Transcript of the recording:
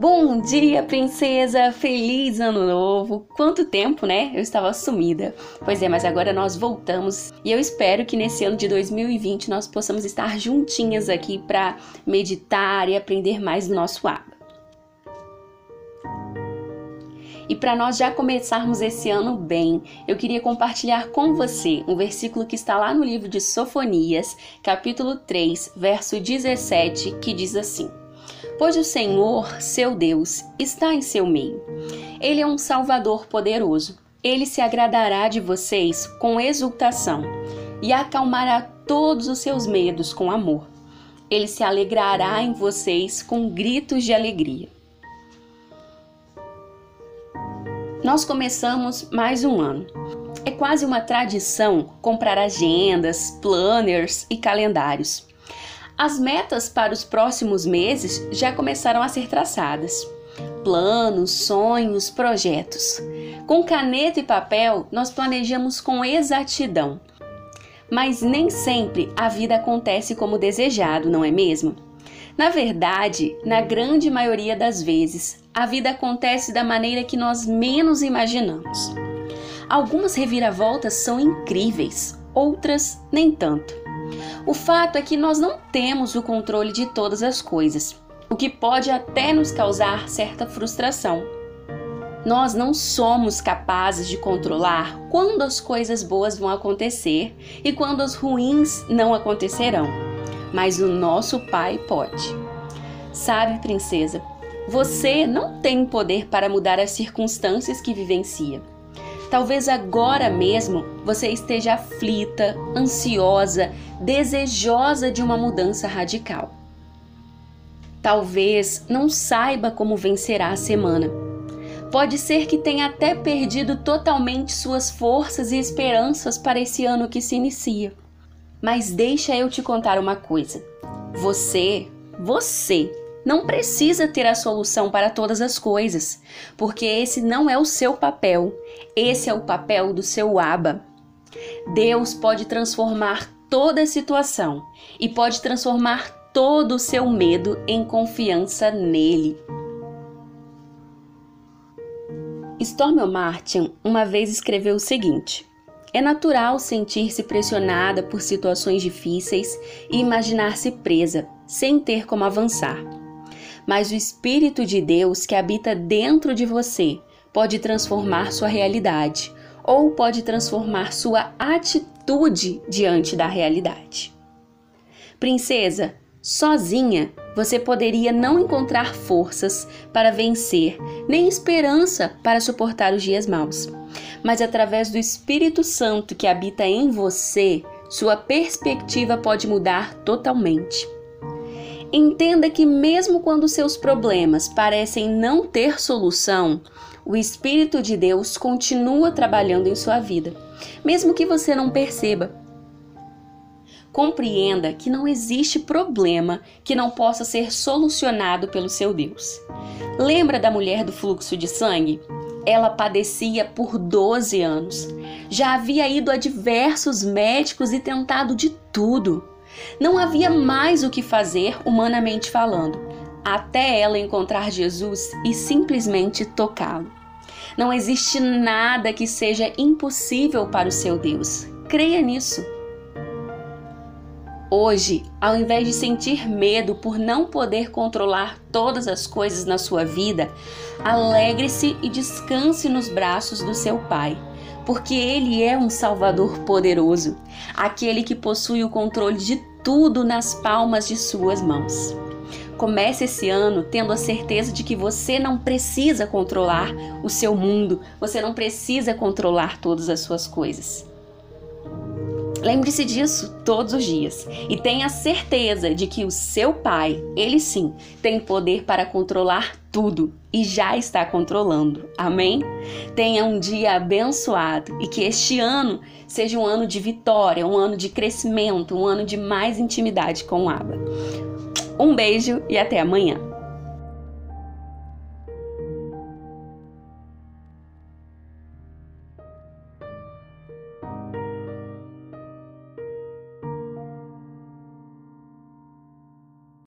Bom dia, princesa! Feliz ano novo! Quanto tempo, né? Eu estava sumida. Pois é, mas agora nós voltamos e eu espero que nesse ano de 2020 nós possamos estar juntinhas aqui para meditar e aprender mais do nosso aba. E para nós já começarmos esse ano bem, eu queria compartilhar com você um versículo que está lá no livro de Sofonias, capítulo 3, verso 17, que diz assim: pois o Senhor, seu Deus, está em seu meio. Ele é um Salvador poderoso. Ele se agradará de vocês com exultação e acalmará todos os seus medos com amor. Ele se alegrará em vocês com gritos de alegria. Nós começamos mais um ano. É quase uma tradição comprar agendas, planners e calendários. As metas para os próximos meses já começaram a ser traçadas. Planos, sonhos, projetos. Com caneta e papel, nós planejamos com exatidão. Mas nem sempre a vida acontece como desejado, não é mesmo? Na verdade, na grande maioria das vezes, a vida acontece da maneira que nós menos imaginamos. Algumas reviravoltas são incríveis, outras nem tanto. O fato é que nós não temos o controle de todas as coisas, o que pode até nos causar certa frustração. Nós não somos capazes de controlar quando as coisas boas vão acontecer e quando as ruins não acontecerão, mas o nosso Pai pode. Sabe, princesa, você não tem poder para mudar as circunstâncias que vivencia Talvez agora mesmo você esteja aflita, ansiosa, desejosa de uma mudança radical. Talvez não saiba como vencerá a semana. Pode ser que tenha até perdido totalmente suas forças e esperanças para esse ano que se inicia. Mas deixa eu te contar uma coisa. Você, você não precisa ter a solução para todas as coisas, porque esse não é o seu papel, esse é o papel do seu Aba. Deus pode transformar toda a situação e pode transformar todo o seu medo em confiança nele. Stormy Martin uma vez escreveu o seguinte: É natural sentir-se pressionada por situações difíceis e imaginar-se presa, sem ter como avançar mas o Espírito de Deus que habita dentro de você pode transformar sua realidade ou pode transformar sua atitude diante da realidade. Princesa, sozinha você poderia não encontrar forças para vencer, nem esperança para suportar os dias maus. Mas através do Espírito Santo que habita em você, sua perspectiva pode mudar totalmente. Entenda que, mesmo quando seus problemas parecem não ter solução, o Espírito de Deus continua trabalhando em sua vida, mesmo que você não perceba. Compreenda que não existe problema que não possa ser solucionado pelo seu Deus. Lembra da mulher do fluxo de sangue? Ela padecia por 12 anos. Já havia ido a diversos médicos e tentado de tudo. Não havia mais o que fazer, humanamente falando, até ela encontrar Jesus e simplesmente tocá-lo. Não existe nada que seja impossível para o seu Deus. Creia nisso. Hoje, ao invés de sentir medo por não poder controlar todas as coisas na sua vida, alegre-se e descanse nos braços do seu Pai porque Ele é um Salvador poderoso, aquele que possui o controle de tudo nas palmas de Suas mãos. Comece esse ano tendo a certeza de que você não precisa controlar o seu mundo, você não precisa controlar todas as suas coisas. Lembre-se disso todos os dias e tenha certeza de que o seu pai, ele sim, tem poder para controlar tudo e já está controlando. Amém? Tenha um dia abençoado e que este ano seja um ano de vitória, um ano de crescimento, um ano de mais intimidade com o Abba. Um beijo e até amanhã.